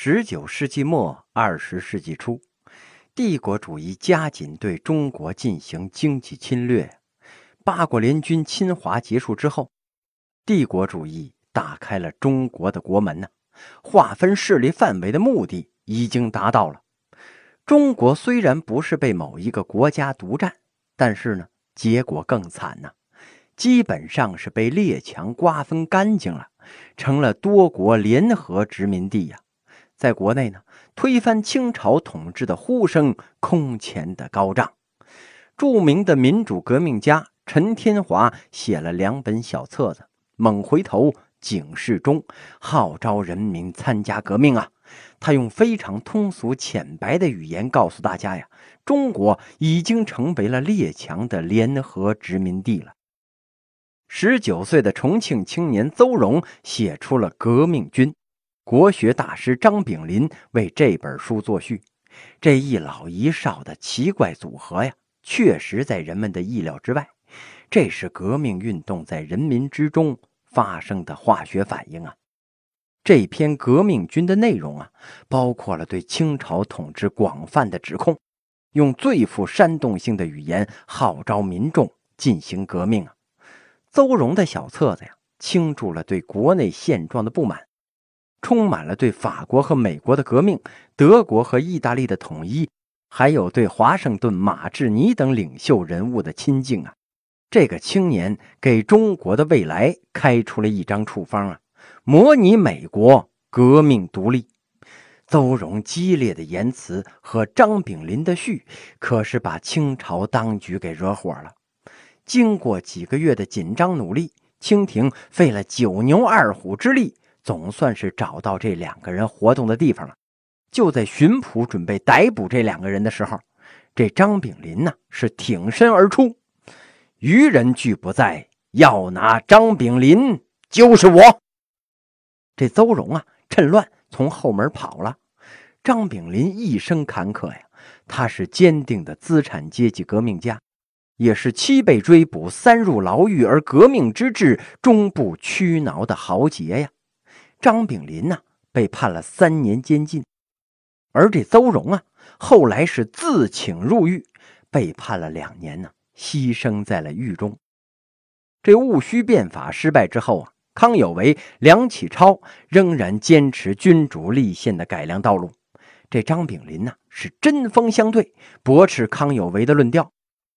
十九世纪末二十世纪初，帝国主义加紧对中国进行经济侵略。八国联军侵华结束之后，帝国主义打开了中国的国门呢。划分势力范围的目的已经达到了。中国虽然不是被某一个国家独占，但是呢，结果更惨呢，基本上是被列强瓜分干净了，成了多国联合殖民地呀。在国内呢，推翻清朝统治的呼声空前的高涨。著名的民主革命家陈天华写了两本小册子，《猛回头》《警示中》，号召人民参加革命啊！他用非常通俗浅白的语言告诉大家呀，中国已经成为了列强的联合殖民地了。十九岁的重庆青年邹容写出了《革命军》。国学大师张炳麟为这本书作序，这一老一少的奇怪组合呀，确实在人们的意料之外。这是革命运动在人民之中发生的化学反应啊！这篇《革命军》的内容啊，包括了对清朝统治广泛的指控，用最富煽动性的语言号召民众进行革命啊！邹容的小册子呀，倾注了对国内现状的不满。充满了对法国和美国的革命、德国和意大利的统一，还有对华盛顿、马志尼等领袖人物的亲近啊！这个青年给中国的未来开出了一张处方啊！模拟美国革命独立。邹容激烈的言辞和张炳麟的序，可是把清朝当局给惹火了。经过几个月的紧张努力，清廷费了九牛二虎之力。总算是找到这两个人活动的地方了。就在巡捕准备逮捕这两个人的时候，这张炳林呢是挺身而出：“愚人俱不在，要拿张炳林就是我。”这邹荣啊，趁乱从后门跑了。张炳林一生坎坷呀，他是坚定的资产阶级革命家，也是七被追捕、三入牢狱而革命之志终不屈挠的豪杰呀。张炳林呢，被判了三年监禁，而这邹容啊，后来是自请入狱，被判了两年呢，牺牲在了狱中。这戊戌变法失败之后啊，康有为、梁启超仍然坚持君主立宪的改良道路。这张炳林呢，是针锋相对，驳斥康有为的论调。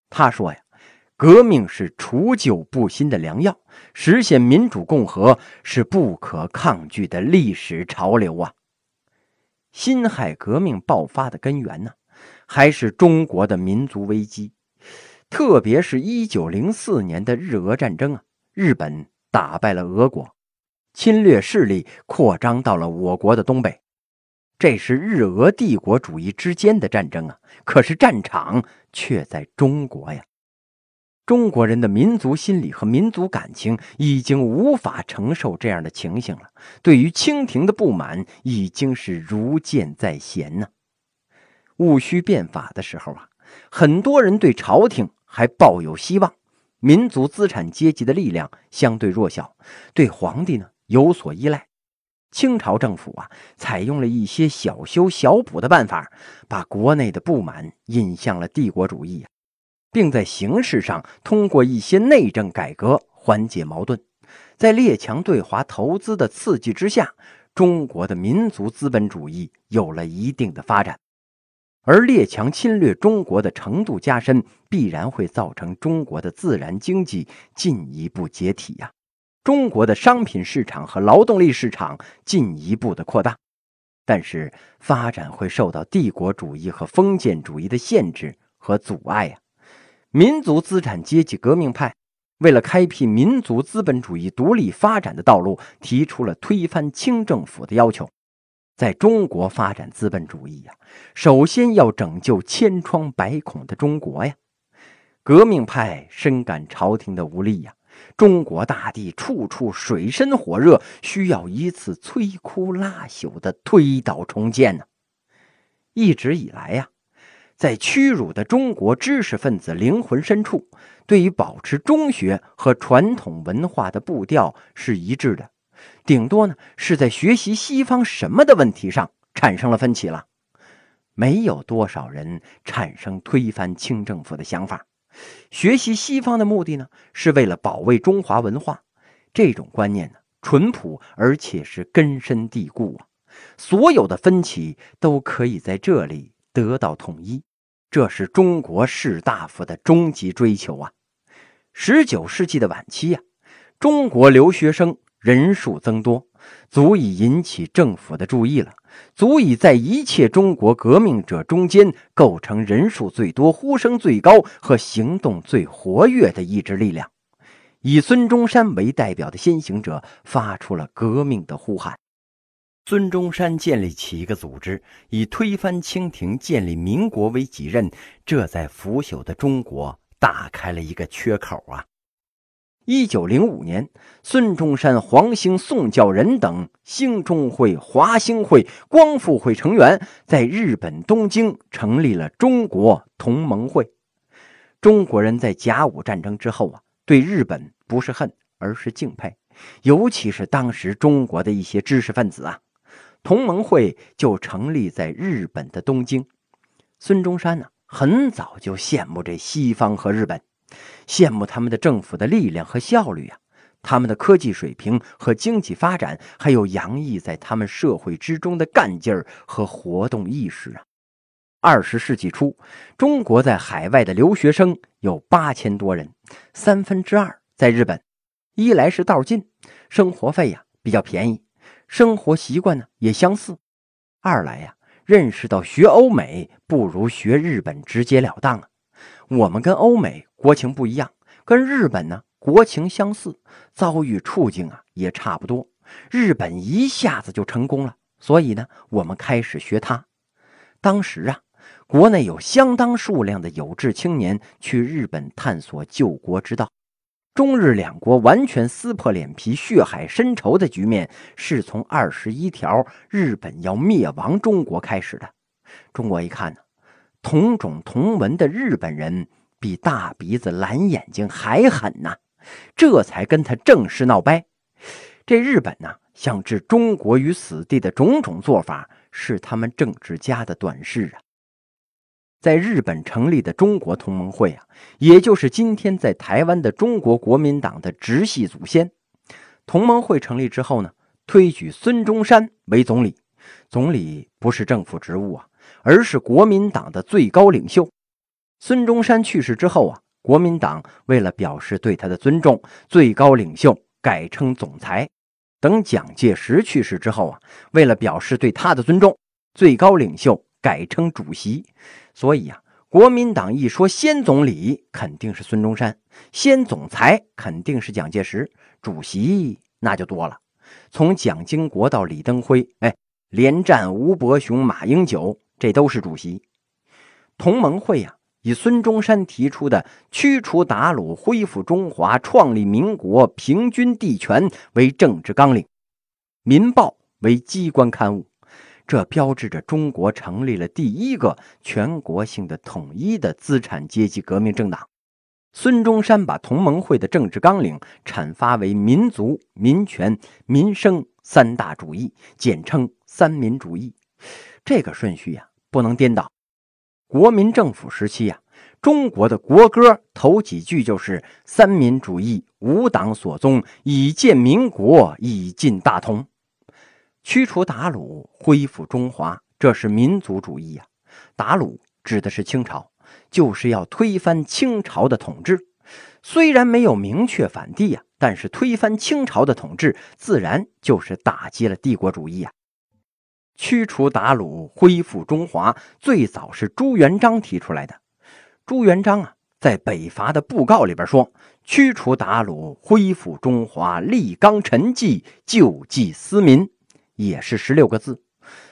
他说呀。革命是除旧布新的良药，实现民主共和是不可抗拒的历史潮流啊！辛亥革命爆发的根源呢，还是中国的民族危机，特别是一九零四年的日俄战争啊，日本打败了俄国，侵略势力扩张到了我国的东北，这是日俄帝国主义之间的战争啊，可是战场却在中国呀。中国人的民族心理和民族感情已经无法承受这样的情形了，对于清廷的不满已经是如箭在弦呢。戊戌变法的时候啊，很多人对朝廷还抱有希望，民族资产阶级的力量相对弱小，对皇帝呢有所依赖。清朝政府啊，采用了一些小修小补的办法，把国内的不满引向了帝国主义啊。并在形式上通过一些内政改革缓解矛盾，在列强对华投资的刺激之下，中国的民族资本主义有了一定的发展。而列强侵略中国的程度加深，必然会造成中国的自然经济进一步解体呀，中国的商品市场和劳动力市场进一步的扩大，但是发展会受到帝国主义和封建主义的限制和阻碍呀。民族资产阶级革命派为了开辟民族资本主义独立发展的道路，提出了推翻清政府的要求。在中国发展资本主义呀，首先要拯救千疮百孔的中国呀。革命派深感朝廷的无力呀，中国大地处处水深火热，需要一次摧枯拉朽的推倒重建呢。一直以来呀。在屈辱的中国知识分子灵魂深处，对于保持中学和传统文化的步调是一致的，顶多呢是在学习西方什么的问题上产生了分歧了。没有多少人产生推翻清政府的想法。学习西方的目的呢，是为了保卫中华文化。这种观念呢，淳朴而且是根深蒂固啊。所有的分歧都可以在这里得到统一，这是中国士大夫的终极追求啊。十九世纪的晚期呀，中国留学生人数增多，足以引起政府的注意了。足以在一切中国革命者中间构成人数最多、呼声最高和行动最活跃的意志力量。以孙中山为代表的先行者发出了革命的呼喊。孙中山建立起一个组织，以推翻清廷、建立民国为己任，这在腐朽的中国打开了一个缺口啊！一九零五年，孙中山、黄兴、宋教仁等兴中会、华兴会、光复会成员在日本东京成立了中国同盟会。中国人在甲午战争之后啊，对日本不是恨，而是敬佩，尤其是当时中国的一些知识分子啊。同盟会就成立在日本的东京。孙中山呢，很早就羡慕这西方和日本。羡慕他们的政府的力量和效率呀，他们的科技水平和经济发展，还有洋溢在他们社会之中的干劲儿和活动意识啊。二十世纪初，中国在海外的留学生有八千多人，三分之二在日本。一来是道近，生活费呀比较便宜，生活习惯呢也相似；二来呀，认识到学欧美不如学日本直截了当啊。我们跟欧美国情不一样，跟日本呢国情相似，遭遇处境啊也差不多。日本一下子就成功了，所以呢，我们开始学他。当时啊，国内有相当数量的有志青年去日本探索救国之道。中日两国完全撕破脸皮、血海深仇的局面，是从二十一条日本要灭亡中国开始的。中国一看呢。同种同文的日本人比大鼻子蓝眼睛还狠呐，这才跟他正式闹掰。这日本呢，想置中国于死地的种种做法，是他们政治家的短视啊。在日本成立的中国同盟会啊，也就是今天在台湾的中国国民党的直系祖先。同盟会成立之后呢，推举孙中山为总理，总理不是政府职务啊。而是国民党的最高领袖。孙中山去世之后啊，国民党为了表示对他的尊重，最高领袖改称总裁。等蒋介石去世之后啊，为了表示对他的尊重，最高领袖改称主席。所以啊，国民党一说先总理，肯定是孙中山；先总裁肯定是蒋介石，主席那就多了。从蒋经国到李登辉，哎，连战吴伯雄、马英九。这都是主席，同盟会呀，以孙中山提出的驱除鞑虏、恢复中华、创立民国、平均地权为政治纲领，《民报》为机关刊物，这标志着中国成立了第一个全国性的统一的资产阶级革命政党。孙中山把同盟会的政治纲领阐发为民族、民权、民生三大主义，简称三民主义。这个顺序呀。不能颠倒。国民政府时期呀，中国的国歌头几句就是“三民主义，无党所宗，以建民国，以进大同”。驱除鞑虏，恢复中华，这是民族主义呀。鞑虏指的是清朝，就是要推翻清朝的统治。虽然没有明确反帝呀，但是推翻清朝的统治，自然就是打击了帝国主义呀。驱除鞑虏，恢复中华，最早是朱元璋提出来的。朱元璋啊，在北伐的布告里边说：“驱除鞑虏，恢复中华，立纲陈纪，救济思民。”也是十六个字。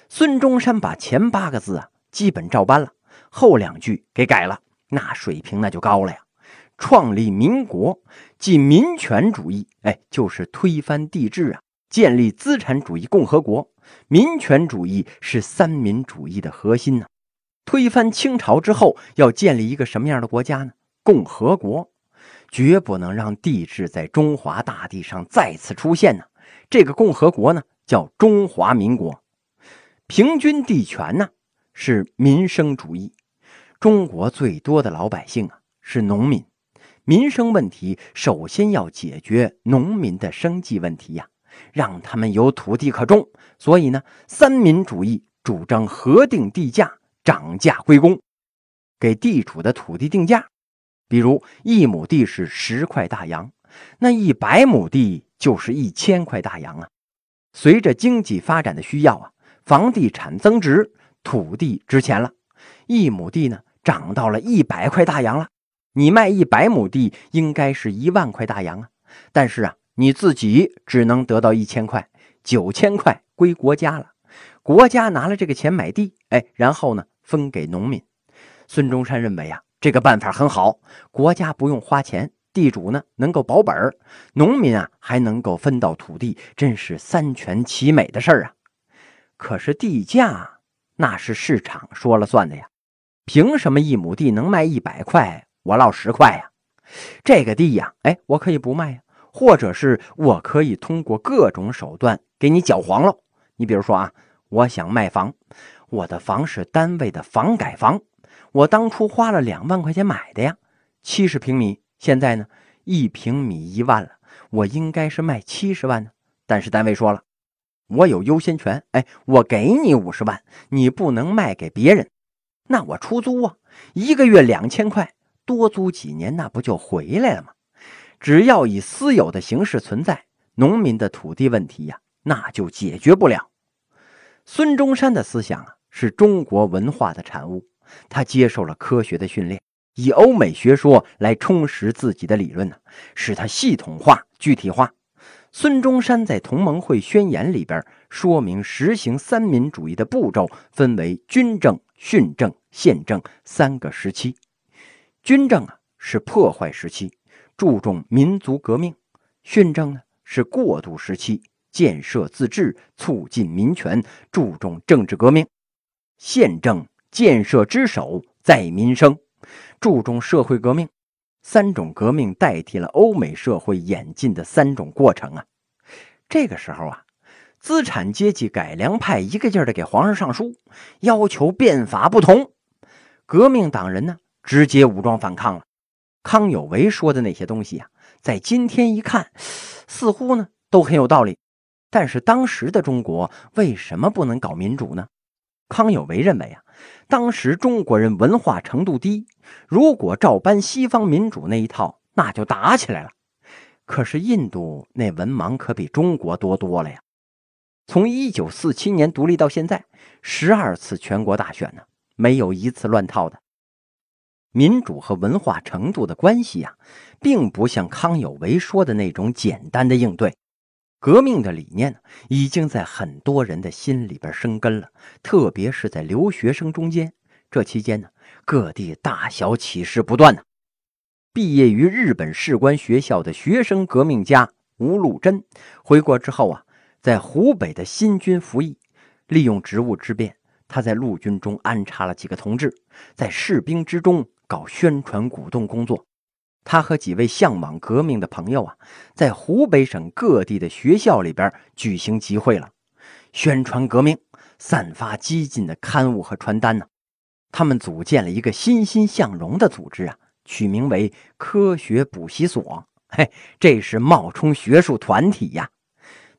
孙中山把前八个字啊，基本照搬了，后两句给改了，那水平那就高了呀。创立民国，即民权主义，哎，就是推翻帝制啊，建立资产主义共和国。民权主义是三民主义的核心呢。推翻清朝之后，要建立一个什么样的国家呢？共和国，绝不能让帝制在中华大地上再次出现呢。这个共和国呢，叫中华民国。平均地权呢是民生主义。中国最多的老百姓啊是农民，民生问题首先要解决农民的生计问题呀，让他们有土地可种。所以呢，三民主义主张核定地价，涨价归公，给地主的土地定价。比如一亩地是十块大洋，那一百亩地就是一千块大洋啊。随着经济发展的需要啊，房地产增值，土地值钱了，一亩地呢。涨到了一百块大洋了，你卖一百亩地应该是一万块大洋啊，但是啊，你自己只能得到一千块，九千块归国家了。国家拿了这个钱买地，哎，然后呢分给农民。孙中山认为啊，这个办法很好，国家不用花钱，地主呢能够保本，农民啊还能够分到土地，真是三全其美的事儿啊。可是地价那是市场说了算的呀。凭什么一亩地能卖一百块，我落十块呀？这个地呀，哎，我可以不卖呀，或者是我可以通过各种手段给你搅黄了。你比如说啊，我想卖房，我的房是单位的房改房，我当初花了两万块钱买的呀，七十平米，现在呢一平米一万了，我应该是卖七十万呢。但是单位说了，我有优先权，哎，我给你五十万，你不能卖给别人。那我出租啊，一个月两千块，多租几年，那不就回来了吗？只要以私有的形式存在，农民的土地问题呀，那就解决不了。孙中山的思想啊，是中国文化的产物，他接受了科学的训练，以欧美学说来充实自己的理论呢，使它系统化、具体化。孙中山在同盟会宣言里边说明，实行三民主义的步骤分为军政。训政、宪政三个时期，军政啊是破坏时期，注重民族革命；训政呢是过渡时期，建设自治，促进民权，注重政治革命；宪政建设之首在民生，注重社会革命。三种革命代替了欧美社会演进的三种过程啊。这个时候啊。资产阶级改良派一个劲儿的给皇上上书，要求变法不同。革命党人呢，直接武装反抗了。康有为说的那些东西啊，在今天一看，似乎呢都很有道理。但是当时的中国为什么不能搞民主呢？康有为认为啊，当时中国人文化程度低，如果照搬西方民主那一套，那就打起来了。可是印度那文盲可比中国多多了呀。从一九四七年独立到现在，十二次全国大选呢，没有一次乱套的。民主和文化程度的关系呀，并不像康有为说的那种简单的应对。革命的理念呢，已经在很多人的心里边生根了，特别是在留学生中间。这期间呢，各地大小起事不断呢。毕业于日本士官学校的学生革命家吴禄贞回国之后啊。在湖北的新军服役，利用职务之便，他在陆军中安插了几个同志，在士兵之中搞宣传鼓动工作。他和几位向往革命的朋友啊，在湖北省各地的学校里边举行集会了，宣传革命，散发激进的刊物和传单呢。他们组建了一个欣欣向荣的组织啊，取名为科学补习所。嘿，这是冒充学术团体呀。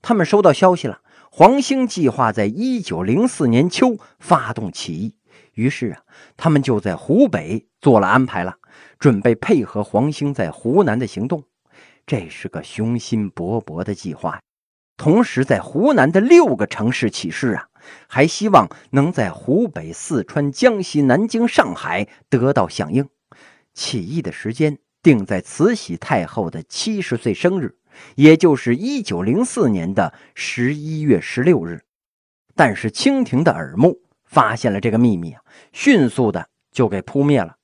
他们收到消息了，黄兴计划在一九零四年秋发动起义。于是啊，他们就在湖北做了安排了，准备配合黄兴在湖南的行动。这是个雄心勃勃的计划。同时，在湖南的六个城市起事啊，还希望能在湖北、四川、江西、南京、上海得到响应。起义的时间定在慈禧太后的七十岁生日。也就是一九零四年的十一月十六日，但是清廷的耳目发现了这个秘密啊，迅速的就给扑灭了。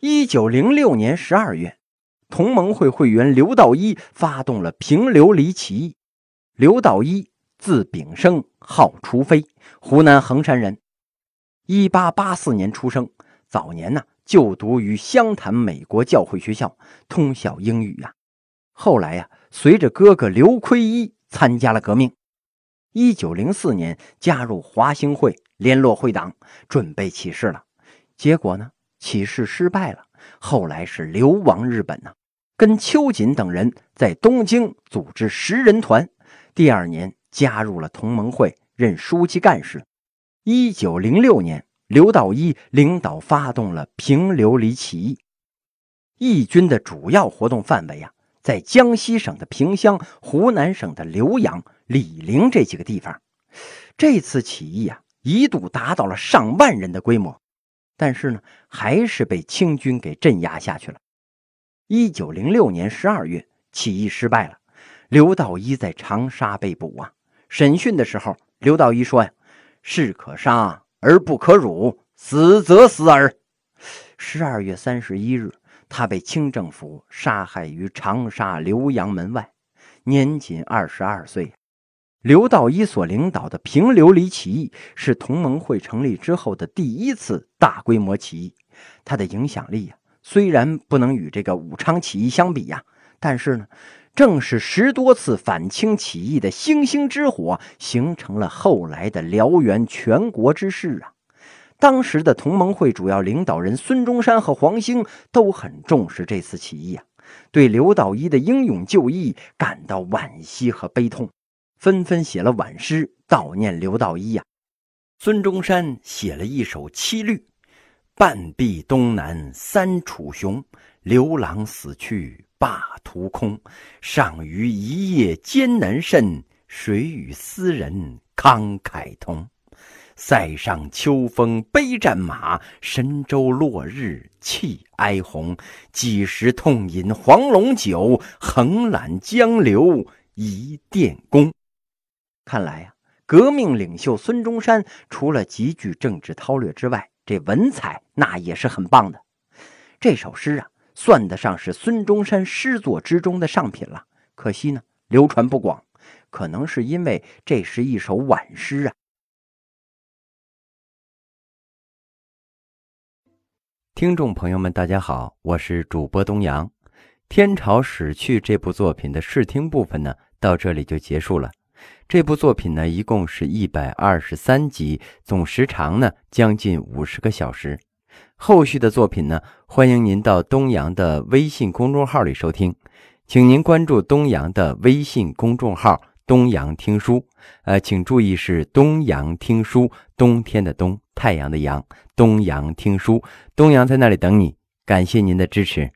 一九零六年十二月，同盟会会员刘道一发动了平流离起义。刘道一字炳生，号除非，湖南衡山人，一八八四年出生。早年呢，就读于湘潭美国教会学校，通晓英语呀。后来呀，随着哥哥刘奎一参加了革命。一九零四年加入华兴会联络会党，准备起事了。结果呢，起事失败了。后来是流亡日本呢，跟秋瑾等人在东京组织十人团。第二年加入了同盟会，任书记干事。一九零六年，刘道一领导发动了平流里起义。义军的主要活动范围啊，在江西省的萍乡、湖南省的浏阳、醴陵这几个地方。这次起义啊，一度达到了上万人的规模。但是呢，还是被清军给镇压下去了。一九零六年十二月，起义失败了，刘道一在长沙被捕啊。审讯的时候，刘道一说呀：“士可杀而不可辱，死则死耳。”十二月三十一日，他被清政府杀害于长沙浏阳门外，年仅二十二岁。刘道一所领导的平流里起义是同盟会成立之后的第一次大规模起义，它的影响力呀，虽然不能与这个武昌起义相比呀，但是呢，正是十多次反清起义的星星之火，形成了后来的燎原全国之势啊。当时的同盟会主要领导人孙中山和黄兴都很重视这次起义啊，对刘道一的英勇就义感到惋惜和悲痛。纷纷写了挽诗悼念刘道一呀。孙中山写了一首七律：“半壁东南三楚雄，刘郎死去霸图空。上虞一夜艰难甚，谁与斯人慷慨同？塞上秋风悲战马，神州落日泣哀鸿。几时痛饮黄龙酒，横揽江流一电功。”看来呀，革命领袖孙中山除了极具政治韬略之外，这文采那也是很棒的。这首诗啊，算得上是孙中山诗作之中的上品了。可惜呢，流传不广，可能是因为这是一首挽诗啊。听众朋友们，大家好，我是主播东阳。《天朝史去》这部作品的试听部分呢，到这里就结束了。这部作品呢，一共是一百二十三集，总时长呢将近五十个小时。后续的作品呢，欢迎您到东阳的微信公众号里收听，请您关注东阳的微信公众号“东阳听书”。呃，请注意是“东阳听书”，冬天的冬，太阳的阳，东阳听书，东阳在那里等你。感谢您的支持。